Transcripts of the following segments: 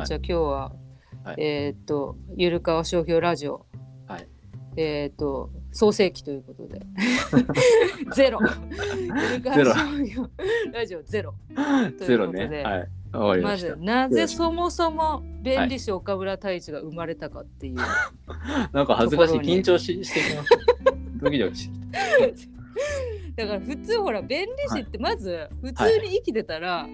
はい。じゃあ今日は、はい。えーっとゆるかわ商標ラジオ。はい。えーっと創世記ということで。ゼロ。ゆるかわ商標。ラジオゼロ。と ゼロね。はい。ままず。なぜそもそも弁理士岡村太一が生まれたかっていう、なんか恥ずかしい。緊張ししてきました。ドキドキしてきだから普通ほら弁理士ってまず普通に生きてたら。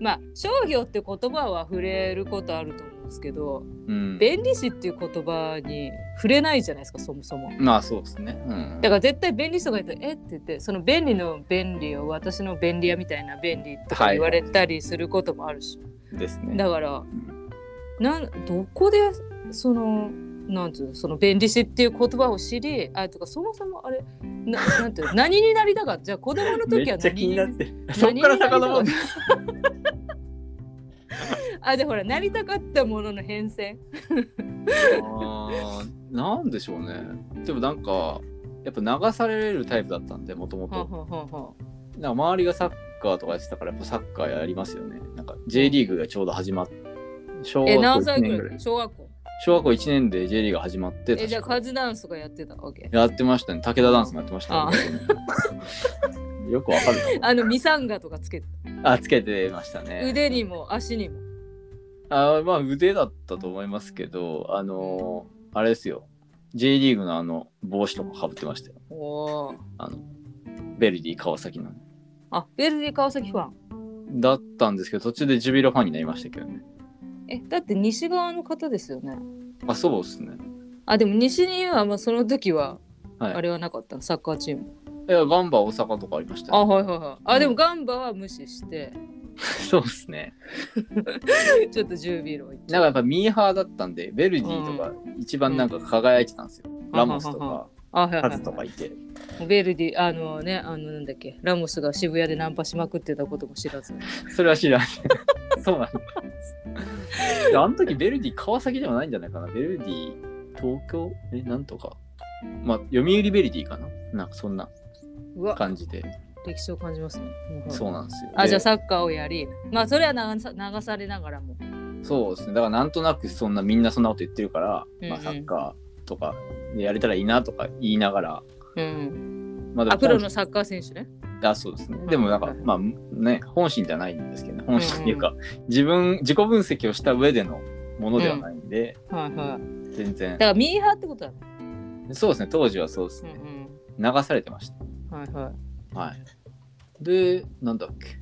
まあ商標って言葉は触れることあると思うんですけどうん。弁理士っていう言葉に触れないじゃないですかそもそも。まあそうですね。うん。だから絶対便利人が言ってえ？って言ってその便利の便利を私の便利屋みたいな便利とか言われたりすることもあるし、ですね。だからなんどこでそのなんていうのその便利士っていう言葉を知りあとかそもそもあれななんていうの 何になりたか？ったじゃあ子供のめ時はっちゃ気になっ何てる。そっから遡って。あでほらなりたかったものの変遷あーなんでしょうね。でもなんか、やっぱ流されるタイプだったんで、もともと。はんはんはんはんなんか周りがサッカーとかやってたから、やっぱサッカーやりますよね。なんか J リーグがちょうど始まって、小え学校1何歳ぐ年ぐらい。らい小学校？小学校1年で J リーグが始まって、えじゃあカズダンスとかやってた？わけやってましたね。武田ダンスもやってましたあね。よくわかるあのミサンガとかつけてな。あ、つけてましたたね。腕にも足にも？あまあ腕だったと思いますけど、あのーあれですよ。J リーグのあの帽子とかかぶってましたよ。おーあの、ベルディ川崎の。あベルディ川崎ファンだったんですけど、途中でジュビロファンになりましたけどね。えだって西側の方ですよね。あ、そうですね。あでも西にはまあその時ははい。あれはなかった？のサッカーチーム。いや、ガンバ大阪とかありましたあよ、はいはいはい。あでもガンバは無視して。そうですね。ちょっとジュビロ行っちなんかやっぱミーハーだったんで、ベルディとか一番なんか輝いてたんですよ。ラモスとはははか、あはいはいカズとかいて。ベルディあのねあのなんだっけラモスが渋谷でナンパしまくってたことも知らずそれは知らない。そうなんです。あの時ベルディ川崎ではないんじゃないかな。ベルディ東京？え、なんとか。まあ、読売ベルディかな？なんかそんな感じで。歴史を感じますね、うんそうなんですよ。あでじゃあサッカーをやりまあそれは流さ流されながらもそうですね。だからなんとなくそんなみんなそんなこと言ってるから、うんうんまあサッカーとかでやれたらいいなとか言いながら、うんまあプロのサッカー選手ねあそうですね。でもなんか、まあね、本心ではないんですけどね。本心っていうか、自分、自己分析をした上でのものではないんで、はいはい全然だ。からミーハーってことだねそうですね。当時はそうですうんね。うん流されてましはいはいた。はい。で、なんだっけ。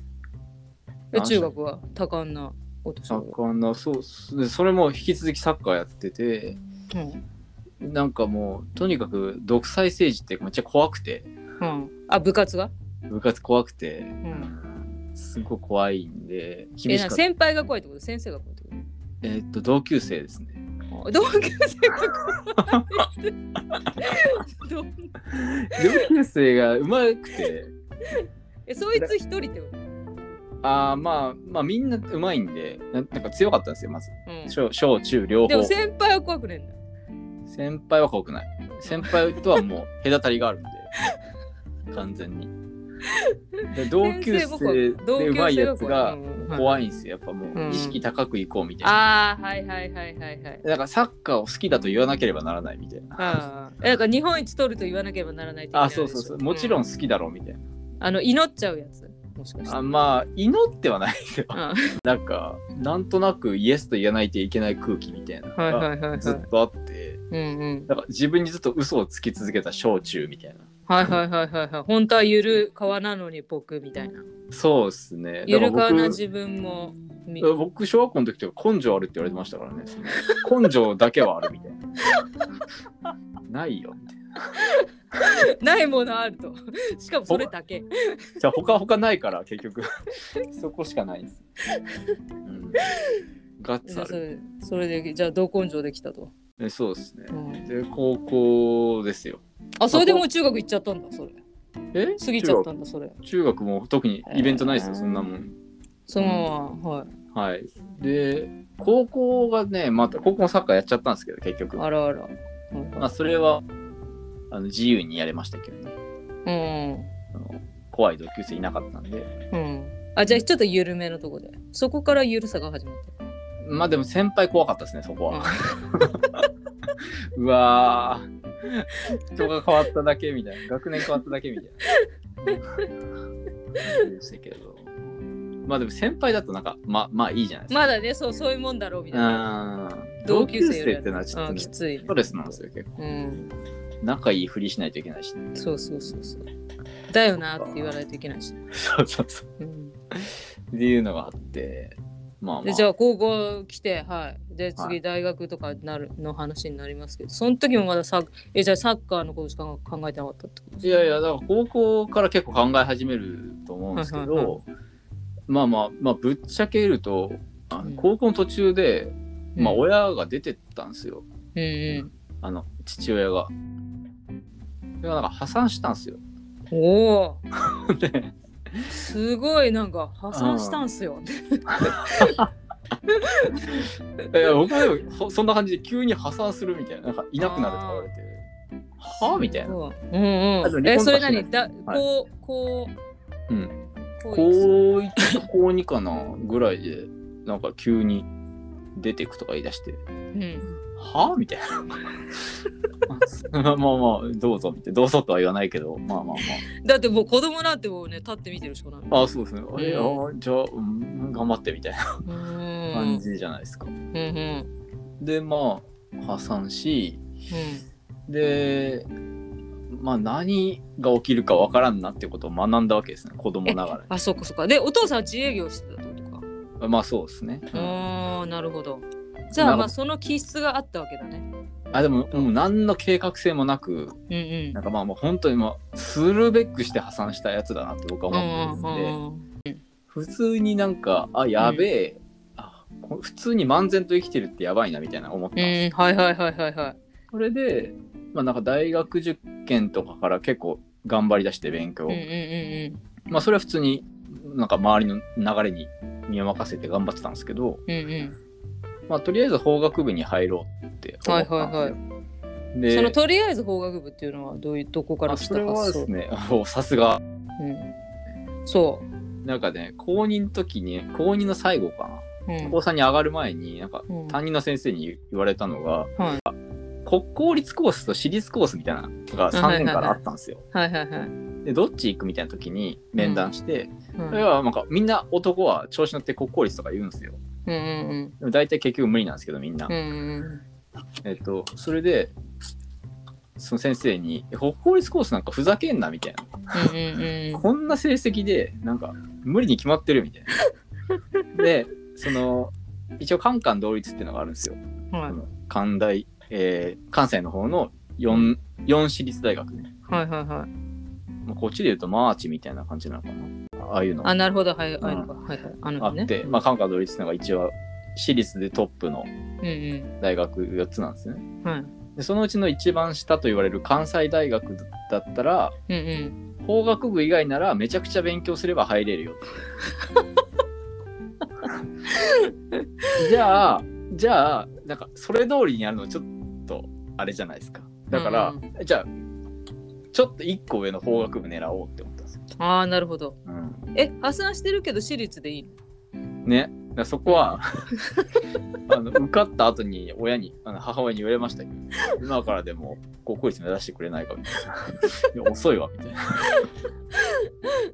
え中学は多感なお年サ頃ッカーの、そうそれも引き続きサッカーやってて、うんなんかもう、とにかく独裁政治ってめっちゃ怖くて、うん、あ部活が、部活怖くて、うん、すごい怖いんで、えな厳し。先輩が怖いってこと？先生が怖いってこえーっと、同級生ですね。同級生が怖い同級生。がうまくて、えそいつ一人ってこと？あーまあ、まあみんなうまいんで、ななんか強かったんですよ、まず。うん。小小中両でも方。先輩は怖くねえんだ先輩は怖くない。先輩とはもう隔たりがあるんで、完全に。で同級先生でうまい生やつが怖いんですよ。やっぱもうんう意識高くいこうみたいな。ああはいはいはいはいはいだからサッカーを好きだと言わなければならないみたいな。ああえだから日本一取ると言わなければならないあ、そうそうそう。もちろんう好きだろうみたいな。あの祈っちゃうやつもしかしてあまあ、祈ってはないですよ。あなんか、なんとなくイエスと言わないといけない空気みたいなはいのはいはいはいがずっとあって、うんうんか自分にずっと嘘をつき続けた小中みたいな。はいはいはいはいはい本当はゆる川なのに僕みたいなそうですね。ゆる川な自分もみ僕僕、小学校の時とか根性あるって言われてましたからね。根性だけはあるみたいな。ないよみたいな。ないものあるとしかもそれだけじゃあ他他ないから結局そこしかないんです。うん、ガッツある。それそれでじゃあ同根性できたと、えそうですねう。ん、で、高校ですよ。あそれでもう中学行っちゃったんだそれえ？過ぎちゃったんだそれ中学も特にイベントないですよ、そんなもん。そのままはいはい。で、高校がね、また、高校もサッカーやっちゃったんですけど、結局。あらあら、はいまあ、それは、あの自由にやれましたけどね。あの怖い同級生いなかったんで。うんうんあじゃあちょっと緩めのとこでそこから緩さが始まっまあでも先輩怖かったですね、そこは。う わー人が変わっただけみたいな。学年変わっただけみたいな。でしたけど。まあでも先輩だとなんか、まあまあいいじゃないですか。まだねそうそういうもんだろうみたいなうん同同級級生ってのはちょっと、ね、うんきついストレスなんですよ、結構。うん仲いいふりしないといけないし。そうそうそうそうだよなって言わないといけないし、そうそうそう。うん、っていうのがあって、まあまあ。でじゃあ高校来てはいでは次大学とかなるの話になりますけどその時もまだサッえじゃあサッカーのことしか考えてなかったってことですいやいや、だから高校から結構考え始めると思うんですけはいはいど、まあまあ、まあ、ぶっちゃけると、あうんの高校の途中で、まあ、うん親が出てったんですよ。うんうんあの、父親が。でなんか破産したんですよ。おお で、すごいなんか破産したんすよ。いや僕もでもほそんな感じで急に破産するみたいな、なんかいなくなるとか言われて、はあみたいな。う。んうん。えそれ何？だはい。こうこうん。うこう高1高2かなぐらいで、なんか急に出てくとか言い出して、うんは？みたいな。まあまあ、どうぞみたいな。どうぞとは言わないけど、まあまあだってもう子供なんてもうね立って見てるしかない。まあ。あそうですね。えあうじゃあ、うん頑張ってみたいなうん感じじゃないですか。うんうんで、まあ、破産し、で、まあ何が起きるかわからんなってことを学んだわけですね。子供ながあそっかそっか。でお父さんは自営業してたとか。ら。まあそうですね。うんああなるほど。じゃあまあその気質があったわけだね。あでも、もう何の計画性もなく、うんうん。なんかまあもう本当にまあ、するべくして破産したやつだなって僕は思ってるんで、普通になんか、あ、やべえ、あこ普通に漫然と生きてるってやばいなみたいな思ったんうんですよ。はいはいはいはいはい。それで、まあなんか大学受験とかから結構頑張り出して勉強。うんうんうん。まあそれは普通になんか周りの流れに身を任せて頑張ってたんですけど、うんうんまあとりあえず法学部に入ろうって思ったんですよ。はいはいい。で、そのとりあえず法学部っていうのはどういうどこから来たあそですね、おさすが。うん、そなんかね、高2の時に、高2の最後かな。う。うん高3に上がる前に、なんかうん担任の先生に言われたのが、はい国公立コースと私立コースみたいなのが3年からあったんですよ。はいはいはい。で、どっち行くみたいな時に面談して、うんそれはなんかみんな男は調子乗って国公立とか言うんですよ。うんうんでも大体結局無理なんですけど、みんな。うんうんえっと、それで、その先生に、え国公立コースなんかふざけんなみたいな。うんうんうんこんな成績で、なんか、無理に決まってるみたいな。で、その、一応、カンカン同率っていうのがあるんですよ。はいあの関大、えー関西の方の 4, 4私立大学ね。はいはいはい。まあ、こっちで言うと、マーチみたいな感じなのかな。ああいうのあ、なるほど。はいはいうんはいはい。あのね。あって、まあ、カンカン同率っていうのが一応、私立でトップのうんうん。大学4つなんですね。はい。でそのうちの一番下と言われる関西大学だったら、うんうん。法学部以外ならめちゃくちゃ勉強すれば入れるよ。じゃあ、じゃあ、なんかそれ通りにやるのちょっとあれじゃないですか。だから、うじゃあ、ちょっと一個上の法学部狙おうって思。ああ、なるほど。うん、え、破産してるけど私立でいいの？ね。そこは あの受かった後に親にあの母親に言われましたけど今からでも高校率目指してくれないかみたいな 遅いわみたいな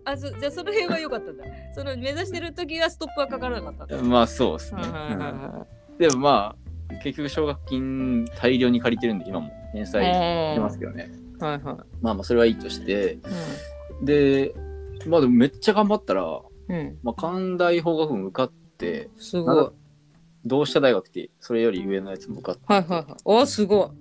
あそじゃあその辺は良かったんだ。その目指してる時はストップはかからなかった。まあそうですね。でもまあ、結局奨学金大量に借りてるんで、今も返い。済してますけけどね。ど。はいはい。まあまあ、それはいいとして。うで、まあでもめっちゃ頑張ったら、ん。うん。まあ、関大法学部受かって、すごい。同志社大学ってそれより上のやつも受かって、はいはいはい。おすご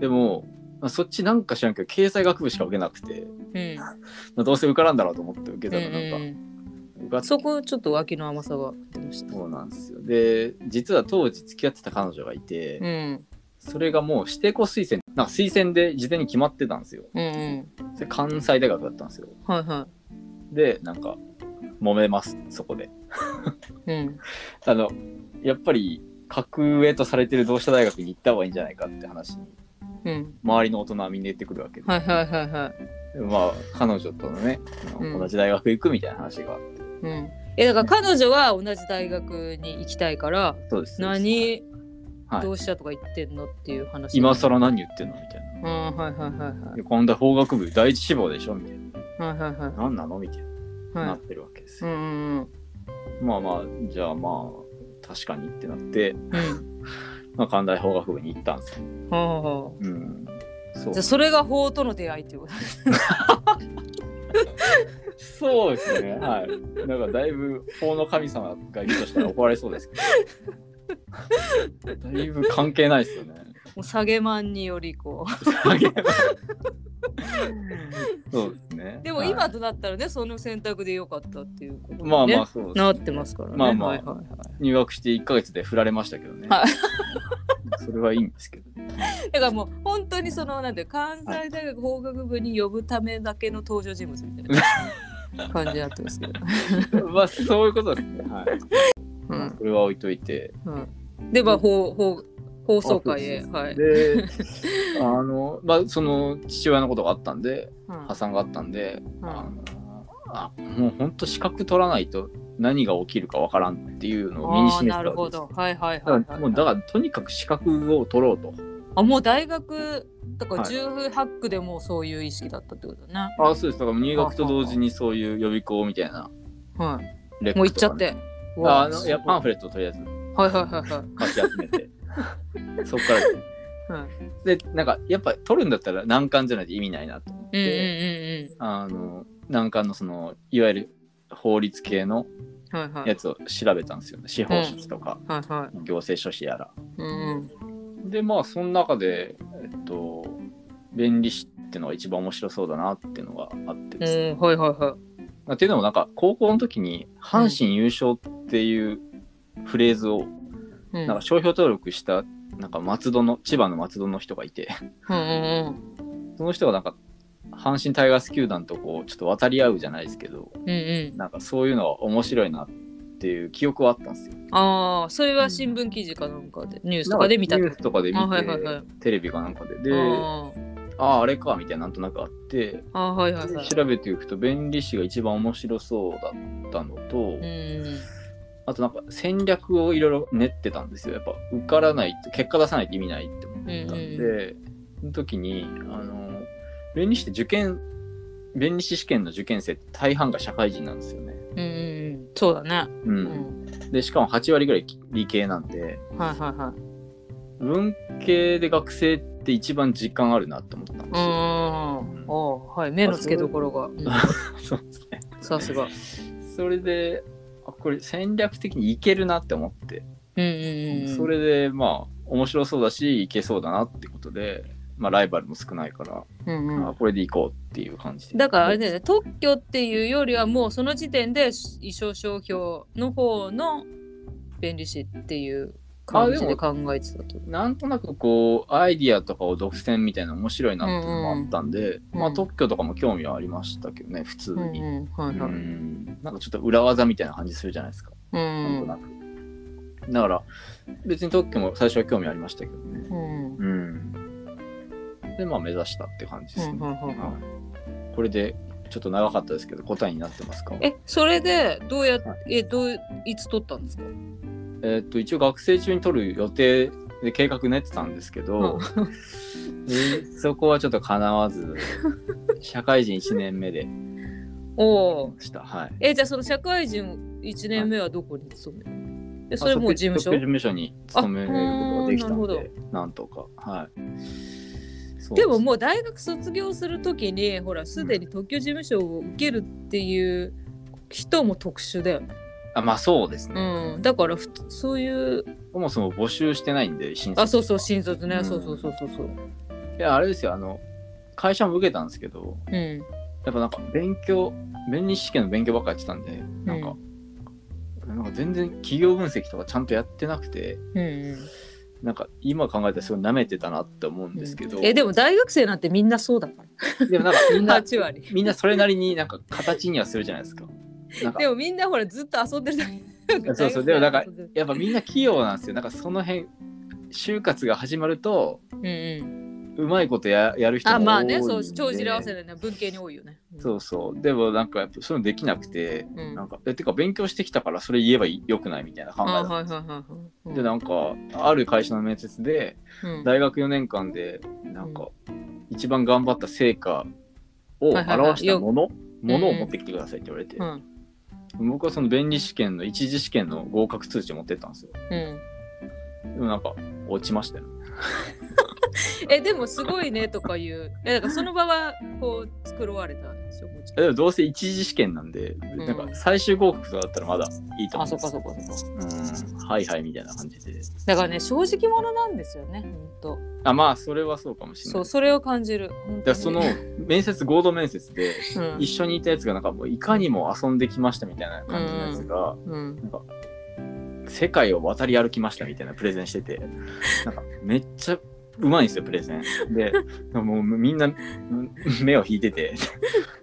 でも、まあ、そっちなんか知らんけど、経済学部しか受けなくて、い。うん。まあ、どうせ受からんだろうと思って受けうんたら、なんか、うん受かってそこちょっと脇の甘さが出ました。そうなんですよ。で、実は当時付き合ってた彼女がいて、うん。それがもう指定校推薦、なんか推薦で事前に決まってたんですよ。うんうん。それ関西大学だったんですよ。はいはで、なんか、揉めます、そこで。い。うん。あの、やっぱり、格上とされてる同志社大学に行った方がいいんじゃないかって話に、うん。周りの大人はみんな言ってくるわけで。はいはいはいはい。でまあ、彼女とのね、同じ大学行くみたいな話があって。うん。えだから彼女は同じ大学に行きたいからそうです。何、はいどうしたとか言ってんのっていう話今更何言ってんのみたいな。あーはいはいはいで今度は法学部第一志望でしょみたいな。はいはいはいはい何なのみたいな。はないってるわけですよ。うんうんまあまあ、じゃあまあ、確かにってなって、うんうん まあ、関大法学部に行ったんですよ。はあはあうん。そうじゃあそれが法との出会いっていうことです そうですね。はい。なんかだいぶ法の神様がいるとしたら怒られそうですけど。だいぶ関係ないですよね。もう下げマンによりこそうですね。うでもはい今となったらね、その選択でよかったっていうことにねまあまあそうですねなってますからねまあまあはいはいはい入学して1ヶ月で振られましたけどね。はいそれはいいんですけど。だからもう本当にそのなんていう関西大学法学部に呼ぶためだけの登場人物みたいな 感じになってますけど、まあそういうことですね。はい。うん。それは置いといて。うん、でまあ法法放送会へはい、で、あの、まあその父親のことがあったんで、うん。破産があったんで、うん。あのあもう本当資格取らないと何が起きるかわからんっていうのを身にあー示なるほしたわけです。ど。はいはいだはいはい。もうだからとにかく資格を取ろうと。あもう大学だからはい。18区でもうそういう意識だったってことだね、あそうです。だから入学と同時にそういう予備校みたいなはい。もう行っちゃってああのい。やパンフフレットをとりあえずはいはいはいはい。かき集めて。そっからです。ねはい。でなんかやっぱ取るんだったら難関じゃないと意味ないなと思っうんうんて、うん。あの難関のそのいわゆる法律系のうんはいはい。やつを調べたんですよね。司法書士とか、はいはい。行政書士やら。うんうん。でまあその中でえっと弁理士っていうのが一番面白そうだなっていうのがあってですね、うんはいはいはい。まあっていうのもなんか高校の時に阪神優勝っていうフレーズをうん。なんか商標登録したなんか松戸の千葉の松戸の人がいてその人がなんか阪神タイガース球団とこうちょっと渡り合うじゃないですけどうんうん。なんかそういうのは面白いなっていう記憶はあったんですよ。ああそれは新聞記事かなんかでニュースとかで見たニュースとかで見て、あはいはいはい。テレビかなんかで。でああああれかみたいななんとなくあってーあーはいはいはい。調べていくと弁理士が一番面白そうだったのと、うん。あとなんか戦略をいろいろ練ってたんですよ。やっぱ受からないと結果出さないと意味ないって思ったんで、その時にあの弁理士って受験弁理士試験の受験生って大半が社会人なんですよね。うんうんうん。そうだね。ううん。んでしかも8割ぐらい理系なんではいはいはい。文系で学生って一番実感あるなって思ったんですうん。よ。おはい。目の付けどころが。う。ん。そうですね。さすが。それであこれ戦略的にいけるなって思って、うんうんうんそれでまあ面白そうだしいけそうだなってことで、まあ、ライバルも少ないから、うんうん。あこれでいこうっていう感じで。だからあれだよね。特許っていうよりはもうその時点で衣装商標の方の弁理士っていう感じで考えてたと。なんとなくこうアイディアとかを独占みたいな面白いなっていうのもあったんで、うんまあ特許とかも興味はありましたけどね普通うんに、うんはいはい。うん。なんかちょっと裏技みたいな感じするじゃないですか、うなんとんなく。だから別に特許も最初は興味ありましたけどね。うん。うん。でまあ目指したって感じですね、うんうんうんうんはい。これでちょっと長かったですけど答えになってますか？えそれでどうやっはえどういつ取ったんですか？えーっと一応学生中に取る予定で計画練ってたんですけど、でそこはちょっとかなわず社会人1年目で。おお。したはい。えじゃあその社会人1年目はどこに勤めるの？えそれもう事務所？事務所に勤めることができたのあでなんとかはい。でももう大学卒業す。るときにほらすでに特許事務所を受けるっていう人も特殊だよね。あまあそうですね、うん、だからふそういう。そもそも募集してないんで新卒あそうそう新卒ね、うん。そうそうそうそうそう。いやあれですよあの会社も受けたんですけどうん。やっぱなんか勉強弁理士試験の勉強ばっかやってたんでなんか、なんか全然企業分析とかちゃんとやってなくてうんうん。なんか今考えたらすごい舐めてたなって思うんですけど、えでも大学生なんてみんなそうだから。でもなんかみんな 8割。みんなそれなりになんか形にはするじゃないですか。でもみんなほらずっと遊んでるだけ。そうそう。でもなんかやっぱみんな器用なんですよ。なんかその辺就活が始まるとうんうん。うまいことややる人も多いあまあねそう帳尻合わせでね文系に多いよね。そうそう。でもなんかやっぱそういうのできなくて、うん。なんかえてか勉強してきたからそれ言えばよくないみたいな考え。でなんかある会社の面接でうん。大学4年間でなんか一番頑張った成果を表したもの、ものをうん。持ってきてくださいって言われて、うん僕はその弁理試験の一次試験の合格通知を持ってったんですようん。でもなんか落ちましたよ えでもすごいねとかいう。えだからその場はこう作られたんでしょもちろん。でもどうせ一次試験なんで、ん。なんか最終合格とかだったらまだいいと思あそっうんですかそっかそっか。うん。はいはいみたいな感じで。だからね正直者なんですよね本当あまあそれはそうかもしれない。そうそれを感じる。本当にでその面接合同面接でうん。一緒にいたやつがなんかもういかにも遊んできましたみたいな感じのやつが、うん。なんか世界を渡り歩きましたみたいなプレゼンしててなんかめっちゃうまいんですよプレゼン。でもうみんなうん目を引いてて。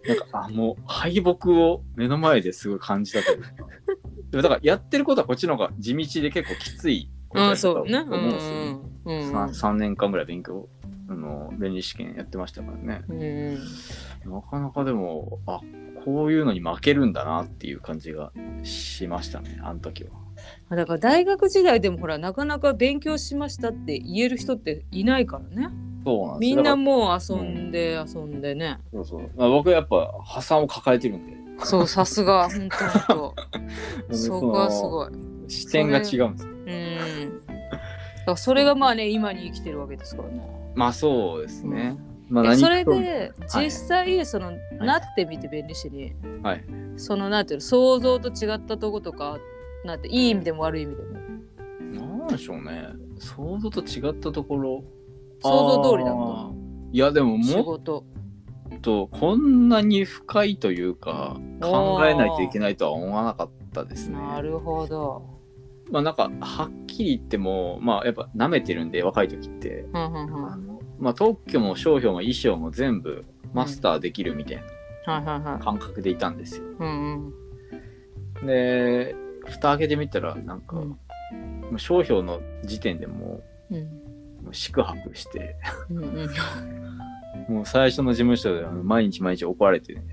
なんかあもう敗北を目の前ですごい感じたというか。でもだからやってることはこっちの方が地道で結構きついことうんやったと思そうんですよ。ね。うんうん。3, 年間ぐらい勉強あの弁理試験やってましたからね。うんなかなかでもあこういうのに負けるんだなっていう感じがしましたねあの時は。あだから大学時代でもほらなかなか勉強しましたって言える人っていないからね。そうなんですよ。みんなもう遊んで遊んでね、そうそう。まあ、僕はやっぱ破産を抱えてるんで。そうさすが。本当本当。そこはすごい。視点が違うんですよ。うん。だからそれがまあね今に生きてるわけですからね。まあそうですね、まあ何えそれとで実際その、なってみて便利しに。はい。そのなんていうの想像と違ったとことかなんていい意味でも悪い意味でも。なんでしょうね。想像と違ったところ。想像通りだったいやでも仕も事っとこんなに深いというか考えないといけないとは思わなかったですね。なるほど。まあなんかはっきり言ってもまあやっぱ舐めてるんで若い時って。うんうんうん。はあのまあ特許も商標も衣装も全部マスターできるみたいいはいはない。感覚でいたんですよ。うんうん。で蓋開けてみたらなんか、うん。もう商標の時点でもうもう宿泊してもう最初の事務所で毎日毎日怒られて、ね、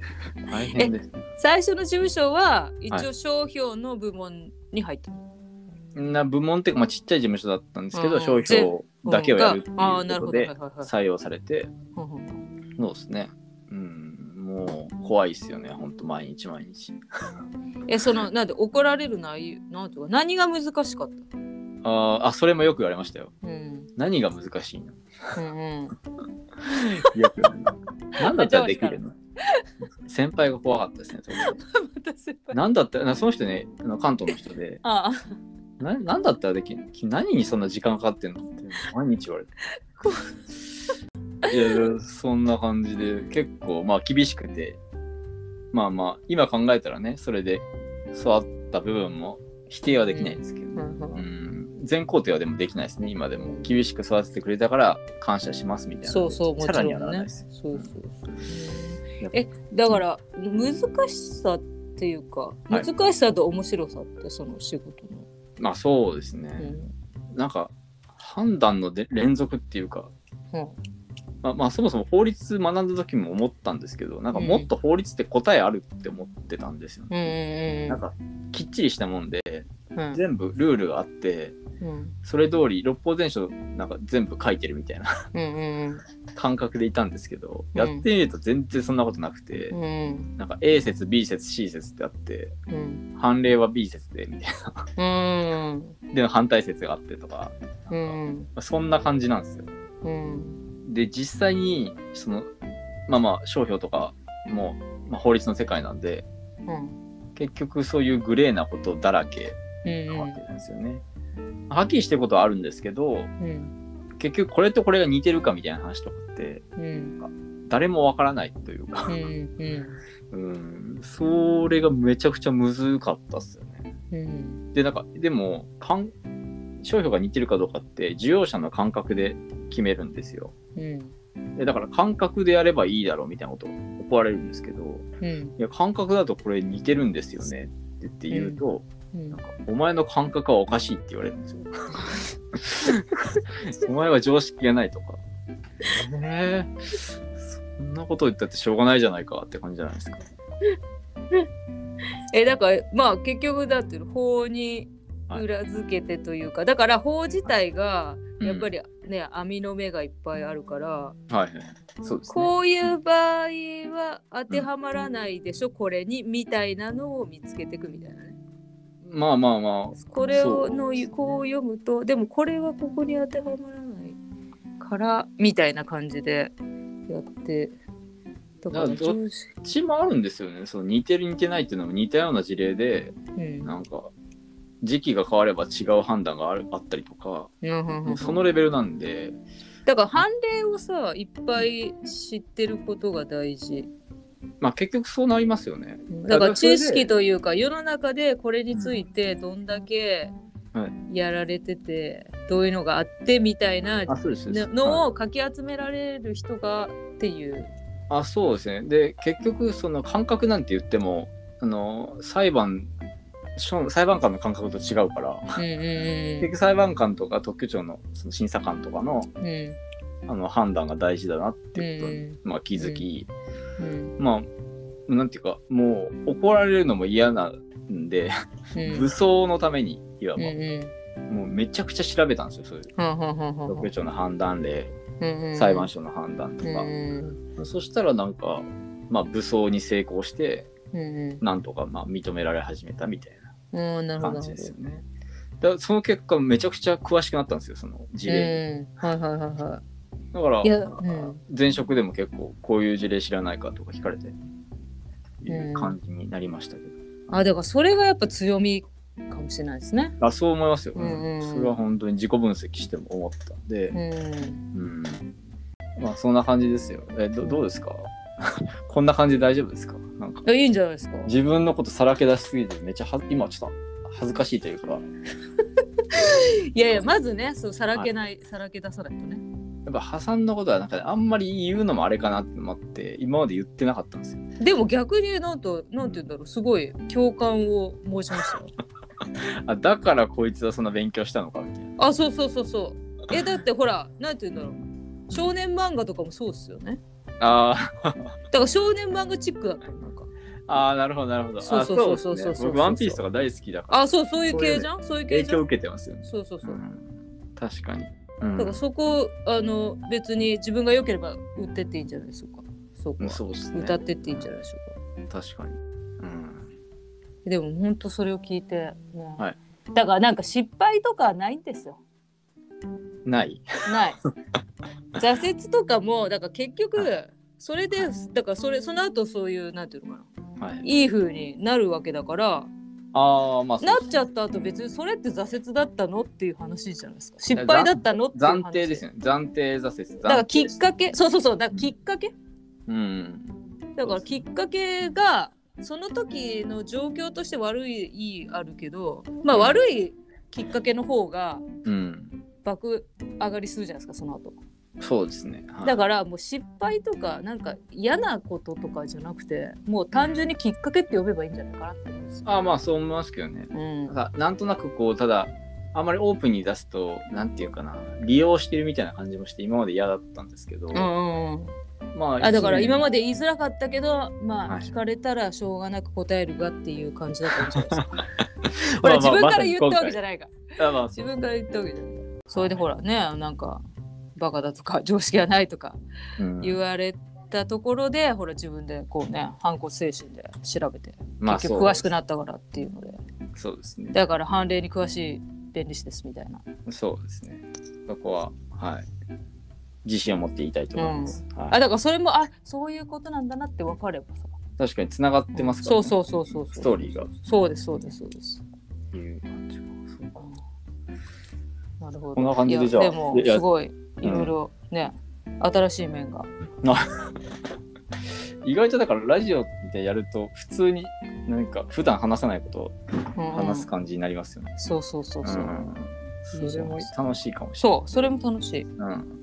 大変です。最初の事務所は一は応商標の部門に入ったの、な部門っていうか、まあ、ちっちゃい事務所だったんですけど、うん商標だけをやるっていうああなるほど。ことではいはいはい。採用されて、そうですね。うん、もう怖いっすよね、ほんと毎日毎日。えそのなんで怒られる内容なんていうか何が難しかったあーあ、それもよく言われましたよ。うん。何が難しいの？うんうん。何だったらできるの？先輩が怖かったですね、当時また先輩。何だったら、その人ね、関東の人で、ああ。な何だったらでき何にそんな時間かかってんの？って毎日言われて。いやいや、そんな感じで、結構、まあ厳しくて、まあまあ、今考えたらね、それで育った部分も否定はできないですけど、うん全肯定はでもできないですね、今でも。厳しく育ててくれたから感謝しますみたいな。そうそうもちさらにはろねなんらないです。よ。そうそうえだから難しさっていうかはい。難しさと面白さってその仕事の、まあそうですね。うん。なんか、判断ので連続っていうか、うんまあ、まあそもそも法律学んだ時も思ったんですけどなんかもっと法律って答えあるって思ってたんですよ、うんうんなんかきっちりしたもんでうん。全部ルールがあってうん。それ通り六法全書なんか全部書いてるみたいな感覚でいたんですけど、うん。やってみると全然そんなことなくて、なんか A 説 B 説 C 説ってあってうん。判例は B 説でみたいうん。なで反対説があってとか。んかそんな感じなんですよ。うんで実際にそのまあまあ商標とかも、まあ、法律の世界なんでうん結局そういうグレーなことだらけうんなわけですよね。はっきりしてることはあるんですけどうん結局これとこれが似てるかみたいな話とかってうん誰もわからないというか。う、ん。うん、それがめちゃくちゃむずかったっすよね。うん。でなんかでもかん商標が似てるかどうかって需要者の感覚で決めるんですよ。うんでだから感覚でやればいいだろうみたいなことを怒られるんですけどうんいや感覚だとこれ似てるんですよねって言って言うと、うんなんかお前の感覚はおかしいって言われるんですよ。お前は常識がないとか、えー、そんなこと言ったってしょうがないじゃないかって感じじゃないですか。えだからまあ結局だって法に裏付けてというか、だから法自体がやっぱりね、網の目がいっぱいあるから、はいはい。そうですね。こういう場合は当てはまらないでしょ、これにみたいなのを見つけていくみたいなね。まあまあまこれをのこう読むとでもこれはここに当てはまらないからみたいな感じでやってだからど上司あ、ちもあるんですよね。その似てる似てないっていうのも似たような事例で、うんなんか、時期が変われば違う判断があるあったりとか、うんうんうんうん。そのレベルなんで、だから判例をさいっぱい知ってることが大事。まあ結局そうなりますよね。だから知識というか世の中でこれについてどんだけはい。やられててどういうのがあってみたいなのをかき集められる人がっていう。あそうですね。で、結局、その感覚なんて言っても、あの、裁判、裁判官の感覚と違うから、うんうん結局裁判官とか特許庁のその審査官とかのうん。うんあの判断が大事だなっていうことに、うんまあ、気づき、うん。まあ、なんていうか、もう怒られるのも嫌なんで、うん。武装のために、いわば、うんうん。もうめちゃくちゃ調べたんですよ、そういう特許庁の判断例、うんうん裁判所の判断とか、うんそしたらなんか、まあ、武装に成功して、うんうん。なんとかまあ認められ始めたみたい感じですよね。だその結果、めちゃくちゃ詳しくなったんですよ、その事例。うん。はいはいはいはだからうん、前職でも結構、こういう事例知らないかとか聞かれて、いう感じになりましたけど。あだからそれがやっぱ強みかもしれないですね。あそう思いますよ、うんうん。それは本当に自己分析しても思ったんで、うん。うん。まあそんな感じですよ。えどどうですか？こんな感じで大丈夫ですか？なんかいやいいんじゃないですか。自分のことさらけ出しすぎてめっちゃは今ちょっと恥ずかしいというかや いやいやまずねそうさらけない、さらけ出さないとね。っぱ破産のことはなんかあんまり言うのもあれかなって思って今まで言ってなかったんですよ。でも逆になんとなんて言うんだろうすごい共感を申しましたよ。あだからこいつはそんな勉強したのかみたいな。あそうそうそうそう。えだってほらなんて言うんだろう少年漫画とかもそうっすよね。あーだから少年漫画チックだったのなんか。あーなるほどなるほど。そうそうそうそうそう僕ワンピースとか大好きだからあそうそういう系じゃん？そういう系じゃん？影響受けてますよね。そうそうそう。ん確かに。うんだからそこあの別に自分が良ければ売ってっていいんじゃないでしょうか？そこうんはそうですね。歌ってっていいんじゃないでしょうか？確かに。うん。でも本当それを聞いて、ねはいだからなんか失敗とかないんですよ。ない。ない。挫折とかもだから結局それでだからそれその後そういうなんていうのかなはい。いい風になるわけだからああ、まあなっちゃった後別にそれって挫折だったのっていう話じゃないですか。失敗だったのっていう話暫定ですよね。暫定挫折。だからきっけ。かけそうそうそうだからきっかけうん。だからきっかけがその時の状況として悪いいいあるけどまあ悪いきっかけの方がうん。爆上がりするじゃないですかその後そうですね。はいだからもう失敗とかなんか嫌なこととかじゃなくてもう単純にきっかけって呼べばいいんじゃないかなって思うんですよ。ああ、まあそう思いますけどね。うん、なんとなくこう、ただ、あんまりオープンに出すと、なんていうかな、利用してるみたいな感じもして、今まで嫌だったんですけど、うんまあ、あだから今まで。で言いづらかったけどまあ、はい聞かれたらしょうがなく答えるがっていう感じだったんじゃないですか。自分からまあ言ったわけじゃないか自分から言ったわけじゃない。それでほらねなんかバカだとか常識がないとかうん言われたところで、ほら自分でこうね反骨精神で調べてまあ結局詳しくなったからっていうので、そうですね。だから判例に詳しい弁理士ですみたいな。そうですね。そこは、はい。自信を持って言いたいと思います。はいあだからそれもあそういうことなんだなって分かればさ。確かに繋がってますから、そうね。そうそうそうそう。ストーリーが。そうですそうですそうです。いう感じなるほど。こんな感じでじゃあでもすごいいろいろね、新しい面が。意外とだからラジオでやると普通になんか普段話さないことをうんうん話す感じになりますよね。そうそうそうそう。んいいじゃんそれも楽しいかもしれそうそれも楽しい。ない。うん